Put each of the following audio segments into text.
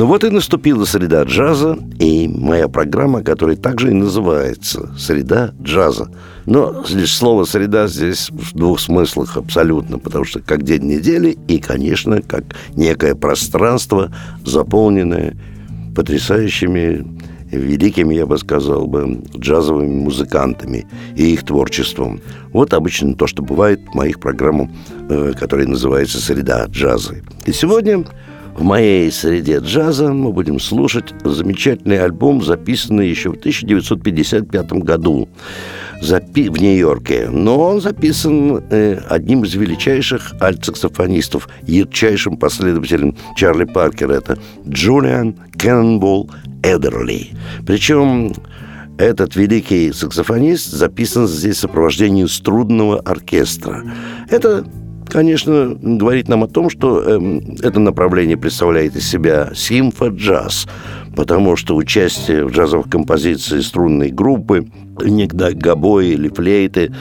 Ну вот и наступила среда джаза, и моя программа, которая также и называется «Среда джаза». Но лишь слово «среда» здесь в двух смыслах абсолютно, потому что как день недели и, конечно, как некое пространство, заполненное потрясающими великими, я бы сказал бы, джазовыми музыкантами и их творчеством. Вот обычно то, что бывает в моих программах, э, которая называется «Среда джаза». И сегодня в моей среде джаза мы будем слушать замечательный альбом, записанный еще в 1955 году запи- в Нью-Йорке. Но он записан э, одним из величайших альтсаксофонистов, ярчайшим последователем Чарли Паркера. Это Джулиан Кеннонбол Эдерли. Причем этот великий саксофонист записан здесь в сопровождении струнного оркестра. Это конечно, говорит нам о том, что э, это направление представляет из себя симфо-джаз, потому что участие в джазовых композициях струнной группы, иногда гобои или флейты,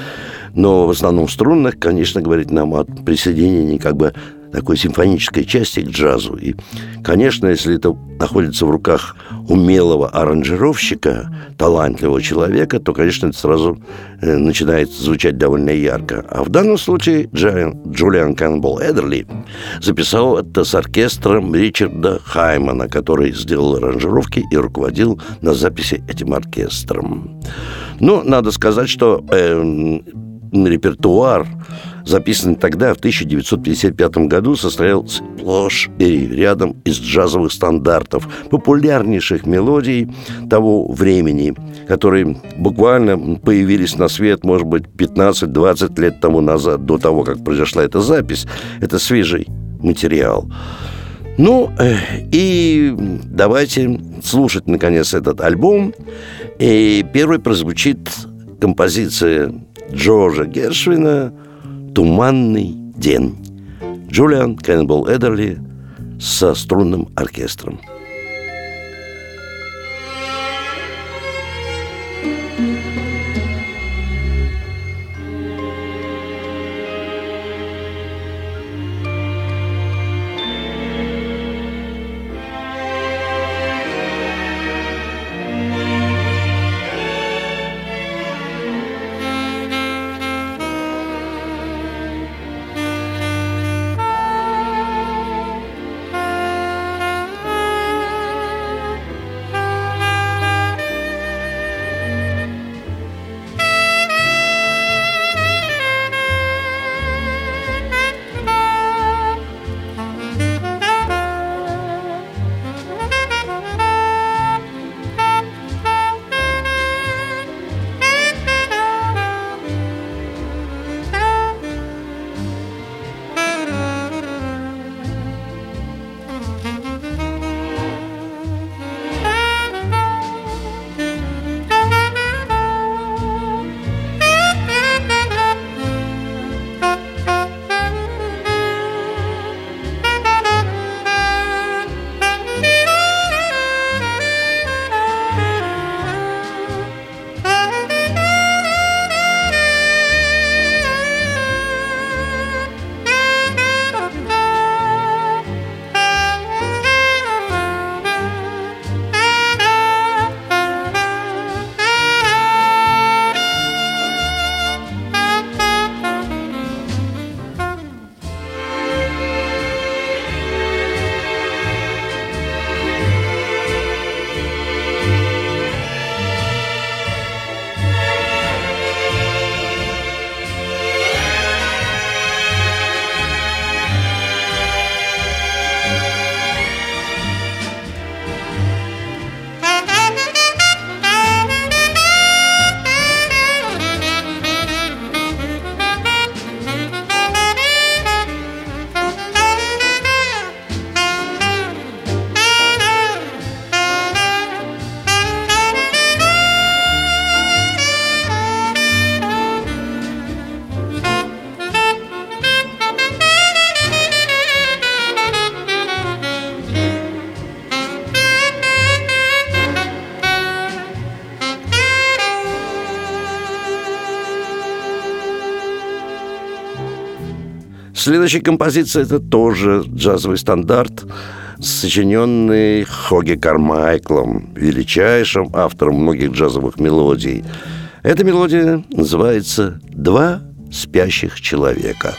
но в основном струнных, конечно, говорит нам о присоединении как бы такой симфонической части к джазу. И, конечно, если это находится в руках умелого аранжировщика, талантливого человека, то, конечно, это сразу э, начинает звучать довольно ярко. А в данном случае Джулиан, Джулиан Кэмпбелл Эдерли записал это с оркестром Ричарда Хаймана, который сделал аранжировки и руководил на записи этим оркестром. Ну, надо сказать, что э, репертуар записанный тогда, в 1955 году, состоял сплошь и рядом из джазовых стандартов, популярнейших мелодий того времени, которые буквально появились на свет, может быть, 15-20 лет тому назад, до того, как произошла эта запись. Это свежий материал. Ну, э, и давайте слушать, наконец, этот альбом. И первый прозвучит композиция Джорджа Гершвина «Туманный день». Джулиан Кеннебл Эдерли со струнным оркестром. Следующая композиция – это тоже джазовый стандарт, сочиненный Хоги Кармайклом, величайшим автором многих джазовых мелодий. Эта мелодия называется «Два спящих человека».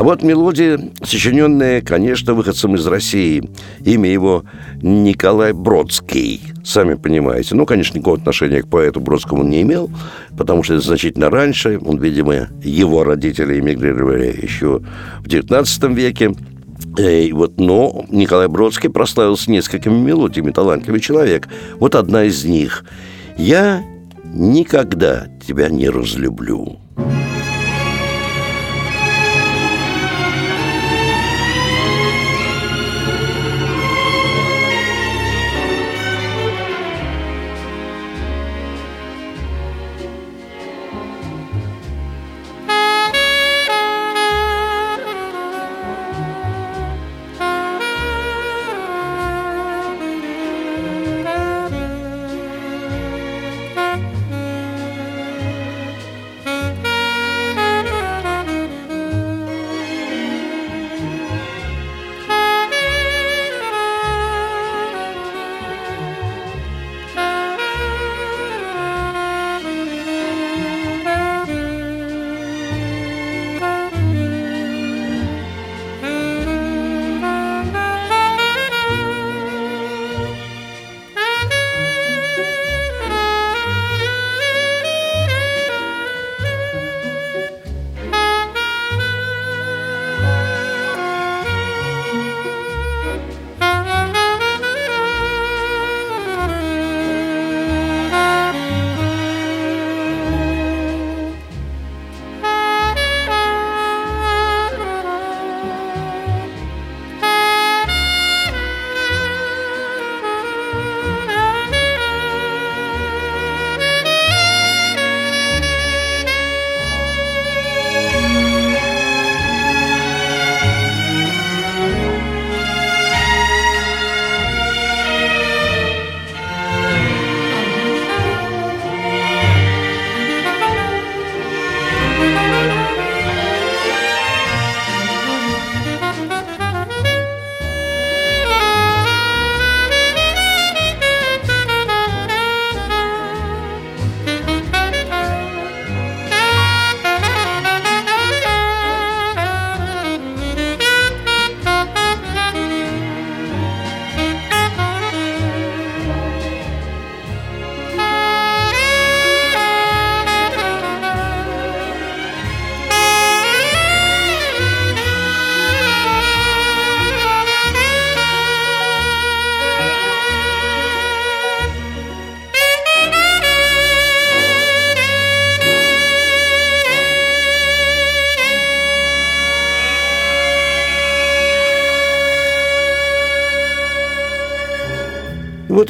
А вот мелодия, сочиненная, конечно, выходцем из России. Имя его Николай Бродский. Сами понимаете. Ну, конечно, никакого отношения к поэту Бродскому не имел, потому что значительно раньше. Он, видимо, его родители эмигрировали еще в XIX веке. И вот, но Николай Бродский прославился несколькими мелодиями, талантливый человек. Вот одна из них. «Я никогда тебя не разлюблю».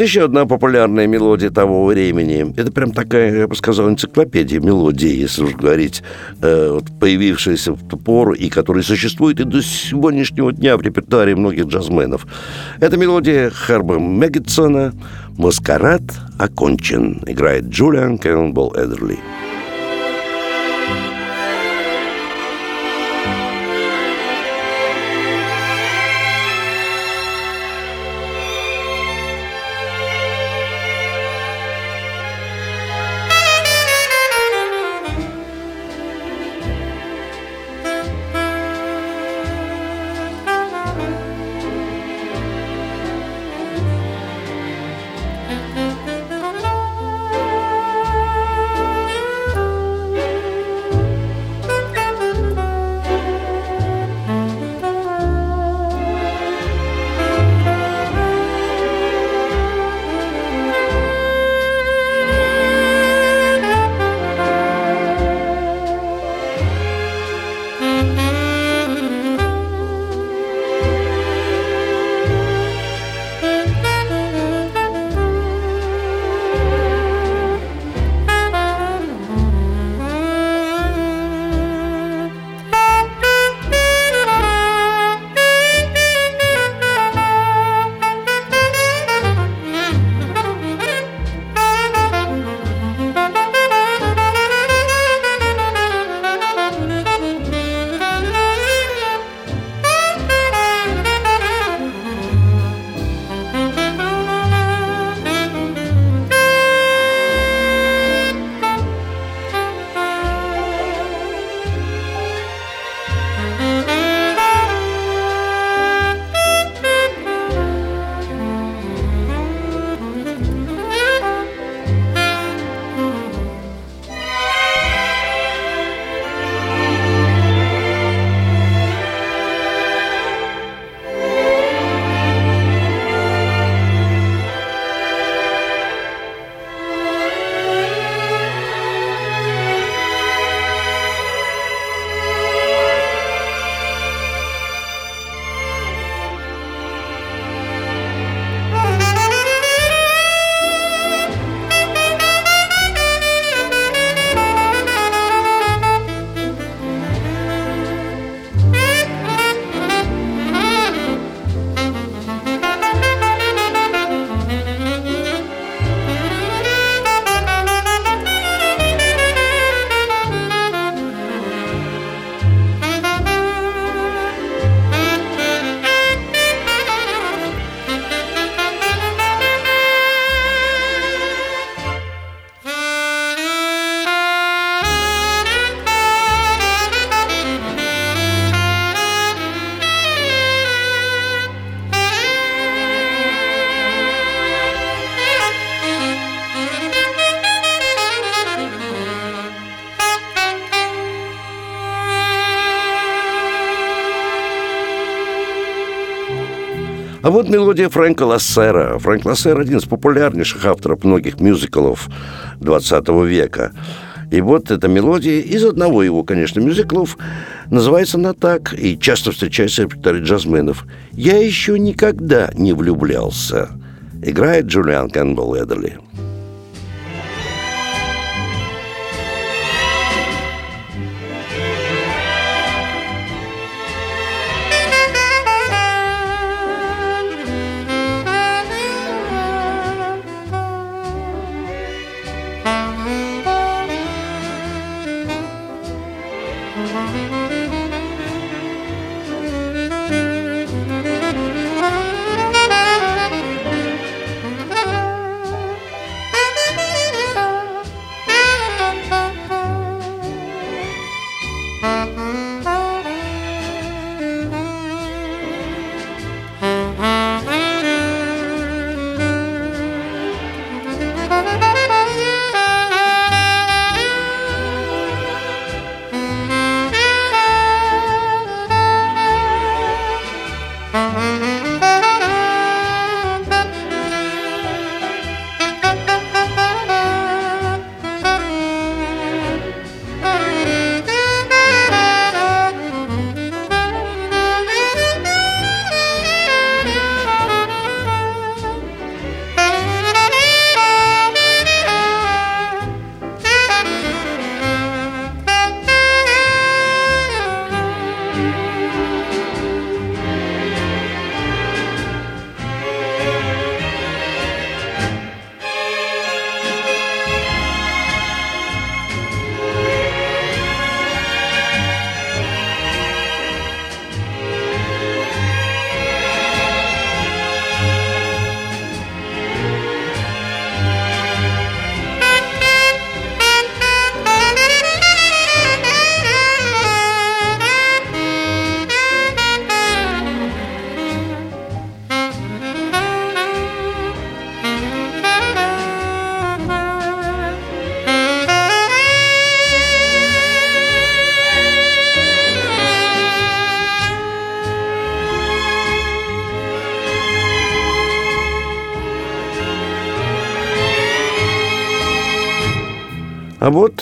Вот еще одна популярная мелодия того времени. Это прям такая, я бы сказал, энциклопедия мелодии, если уж говорить, э, вот появившаяся в ту пору и которая существует и до сегодняшнего дня в репертуаре многих джазменов. Это мелодия Харба Меггетсона «Маскарад окончен». Играет Джулиан Кэмпбелл Эдерли. А вот мелодия Фрэнка Лассера. Фрэнк Лассер – один из популярнейших авторов многих мюзиклов 20 века. И вот эта мелодия из одного его, конечно, мюзиклов. Называется она так и часто встречается в репертуаре джазменов. «Я еще никогда не влюблялся». Играет Джулиан Кэмпбелл Эдерли.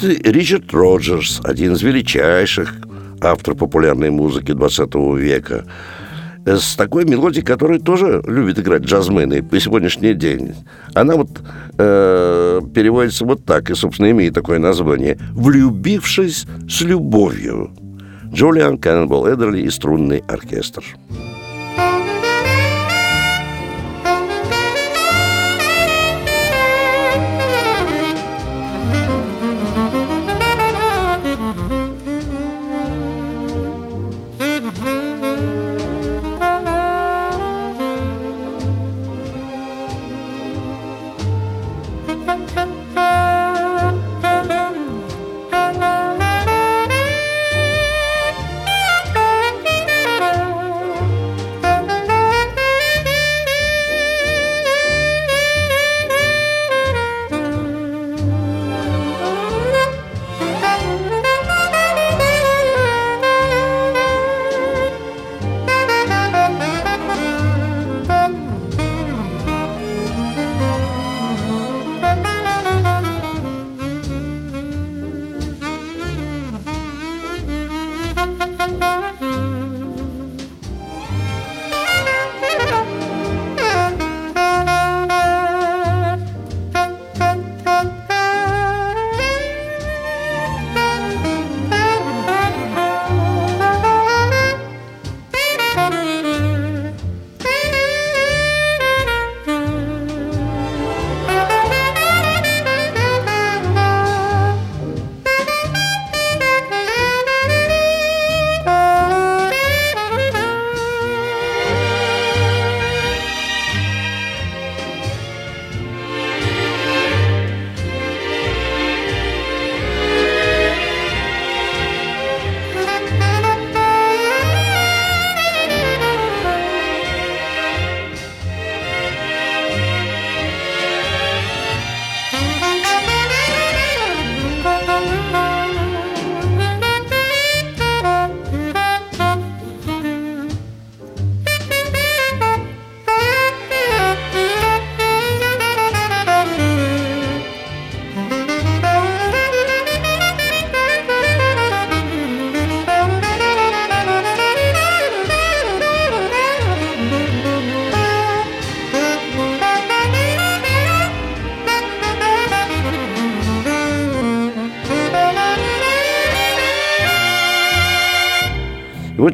Ричард Роджерс, один из величайших авторов популярной музыки 20 века, с такой мелодией, которую тоже любят играть джазмены по сегодняшний день. Она вот э, переводится вот так, и, собственно, имеет такое название «Влюбившись с любовью». Джулиан Кэннибал Эдерли и струнный оркестр. И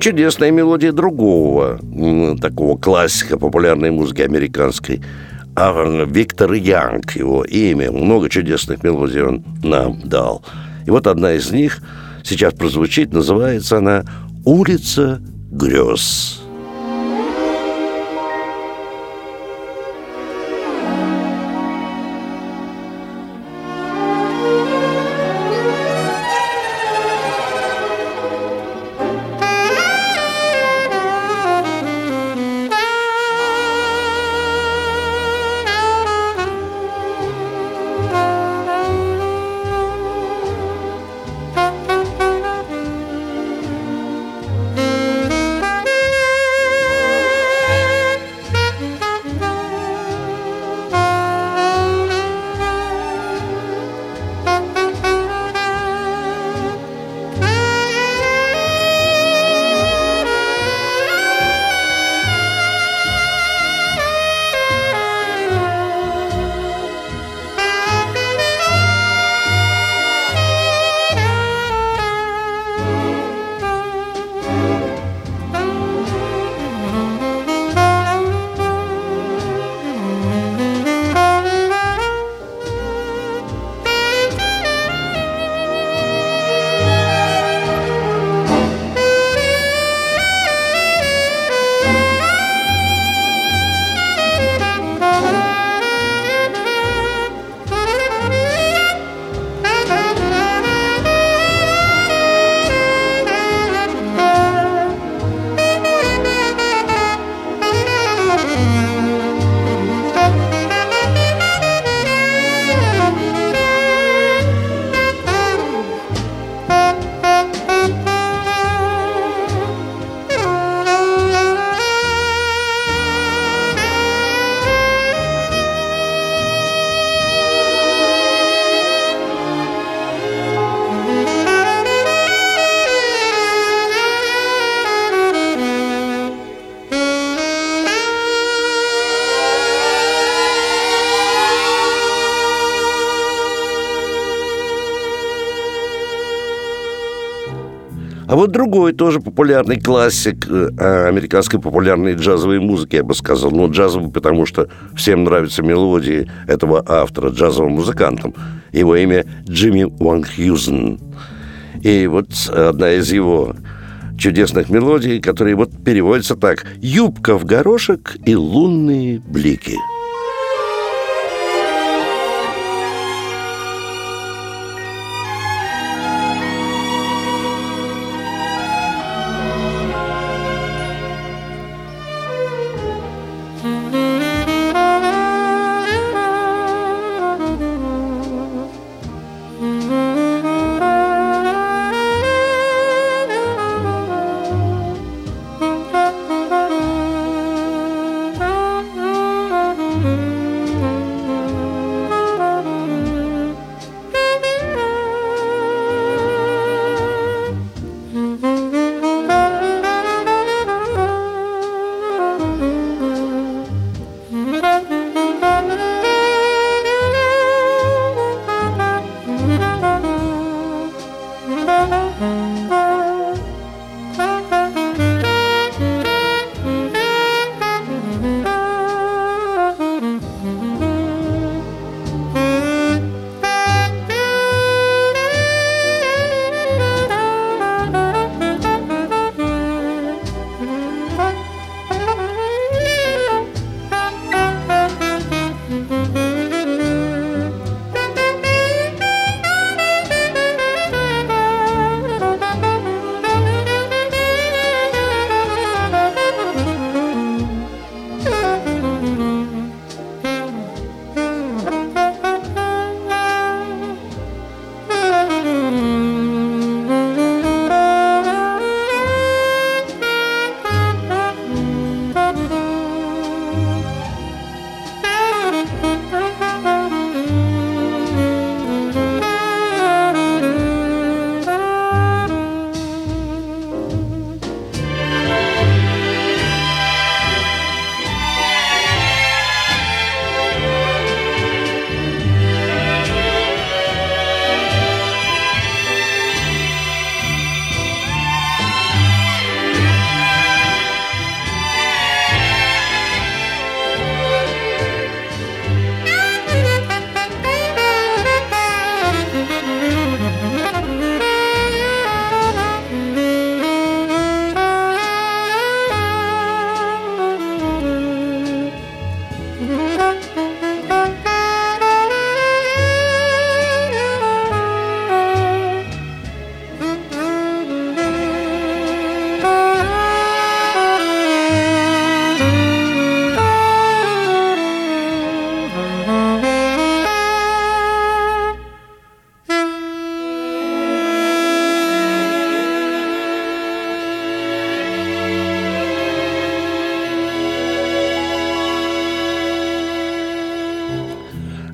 чудесная мелодия другого такого классика популярной музыки американской. А Виктор Янг, его имя. Много чудесных мелодий он нам дал. И вот одна из них сейчас прозвучит, называется она «Улица грез». Другой тоже популярный классик э, американской популярной джазовой музыки, я бы сказал. Ну, джазовый, потому что всем нравятся мелодии этого автора, джазовым музыкантом. Его имя Джимми Ван Хьюзен. И вот одна из его чудесных мелодий, которые вот переводятся так «Юбка в горошек и лунные блики».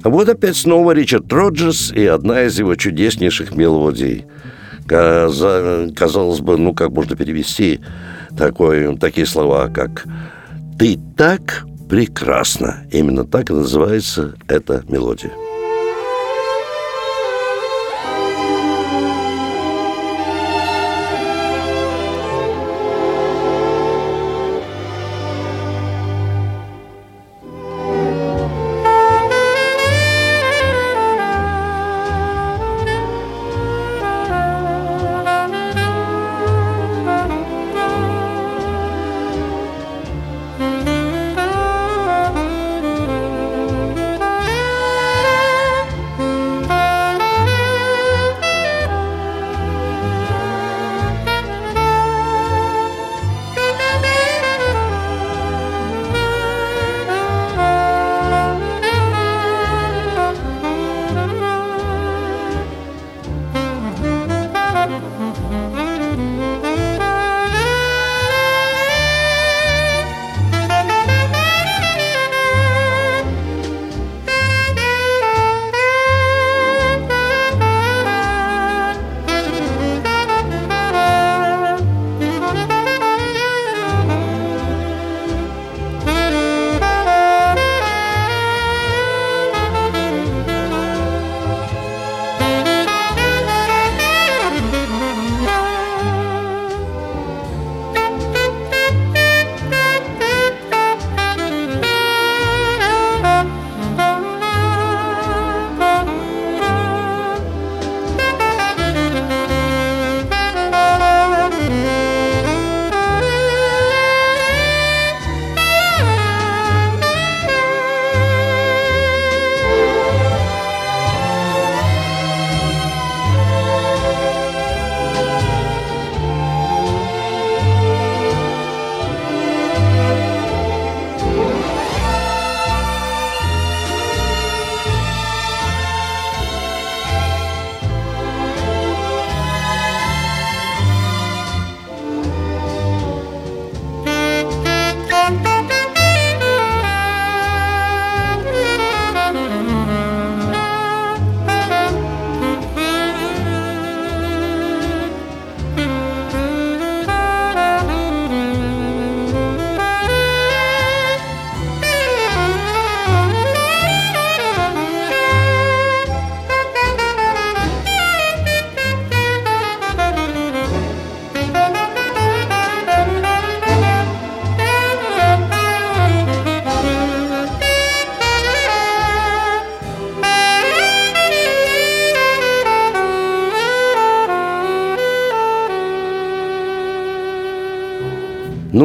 Вот опять снова Ричард Роджерс и одна из его чудеснейших мелодий. Казалось бы, ну как можно перевести такое, такие слова, как «Ты так прекрасна». Именно так и называется эта мелодия.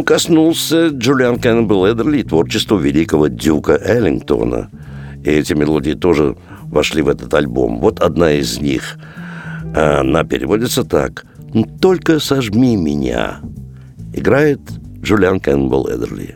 Коснулся Джулиан Кэмпбелл Эдерли творчества великого Дюка Эллингтона. И эти мелодии тоже вошли в этот альбом. Вот одна из них. Она переводится так. «Только сожми меня». Играет Джулиан Кэмпбелл Эдерли.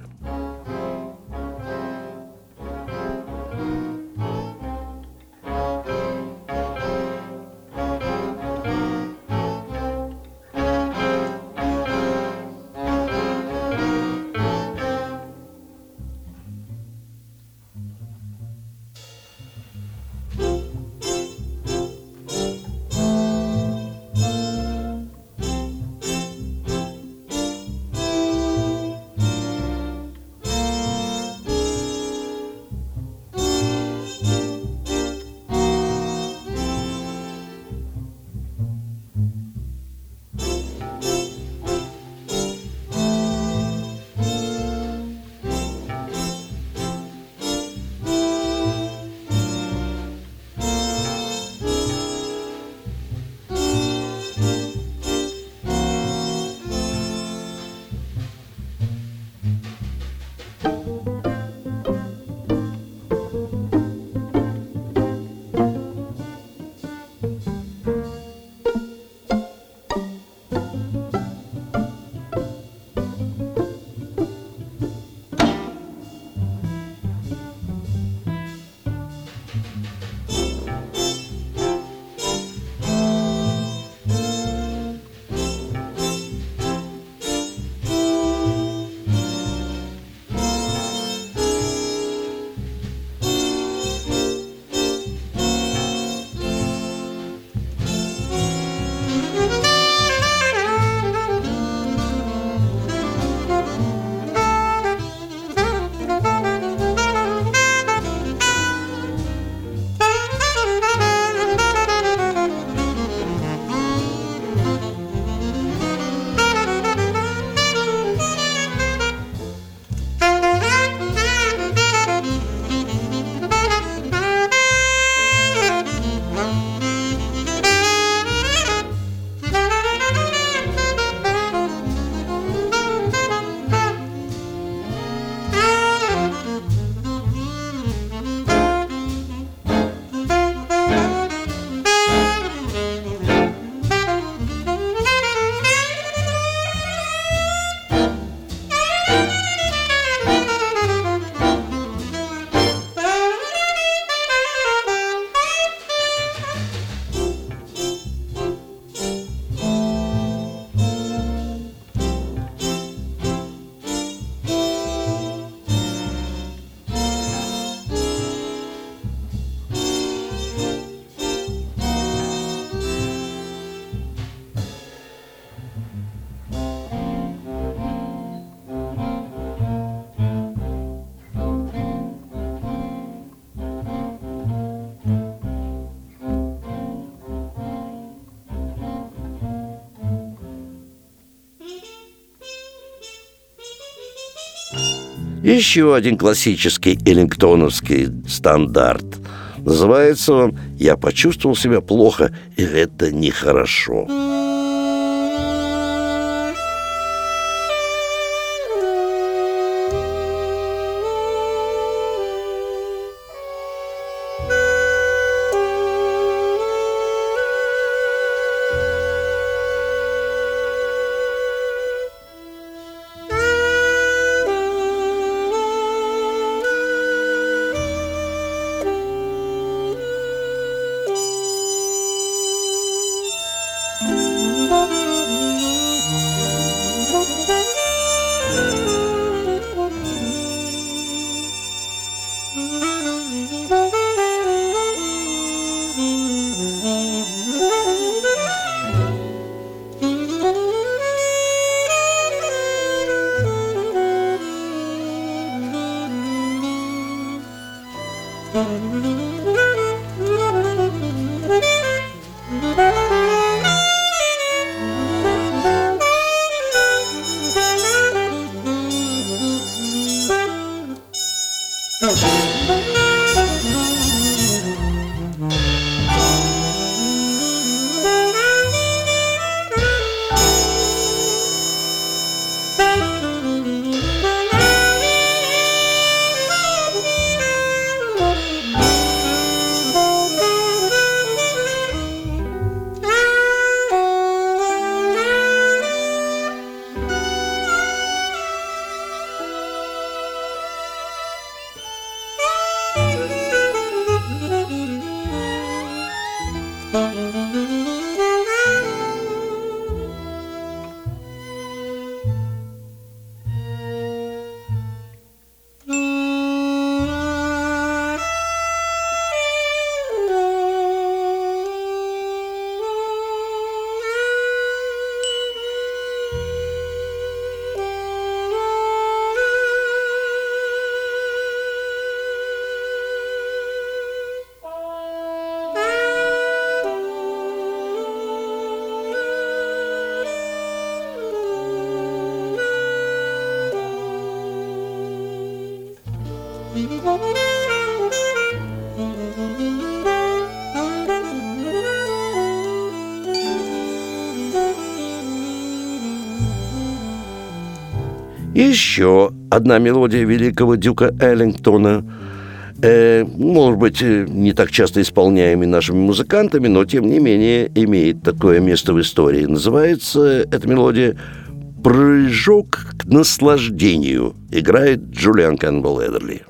Еще один классический эллингтоновский стандарт. Называется он «Я почувствовал себя плохо, и это нехорошо». Еще одна мелодия великого дюка Эллингтона э, может быть, э, не так часто исполняемый нашими музыкантами, но тем не менее имеет такое место в истории. Называется эта мелодия «Прыжок к наслаждению». Играет Джулиан Кэмпбелл Эдерли.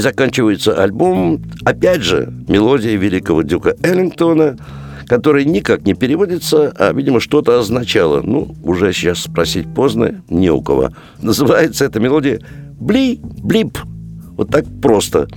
Заканчивается альбом, опять же, мелодия великого дюка Эллингтона, который никак не переводится, а, видимо, что-то означало. Ну, уже сейчас спросить поздно, не у кого. Называется эта мелодия «Бли-блип». Вот так просто.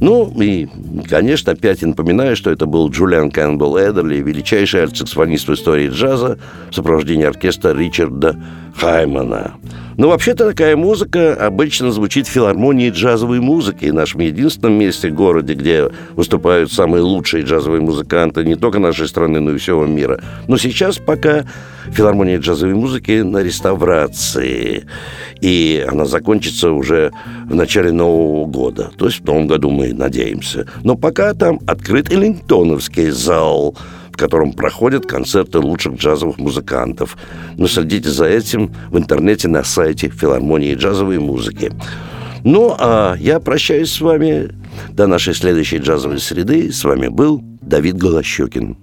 Ну, и, конечно, опять напоминаю, что это был Джулиан Кэмпбелл Эдерли, величайший альтсаксофонист в истории джаза в сопровождении оркестра Ричарда Хаймана. Но вообще-то такая музыка обычно звучит в филармонии джазовой музыки, нашем единственном месте в городе, где выступают самые лучшие джазовые музыканты не только нашей страны, но и всего мира. Но сейчас пока филармония джазовой музыки на реставрации, и она закончится уже в начале Нового года, то есть в том году мы надеемся. Но пока там открыт Эллингтоновский зал – в котором проходят концерты лучших джазовых музыкантов. Но следите за этим в интернете на сайте филармонии джазовой музыки. Ну, а я прощаюсь с вами до нашей следующей джазовой среды. С вами был Давид Голощекин.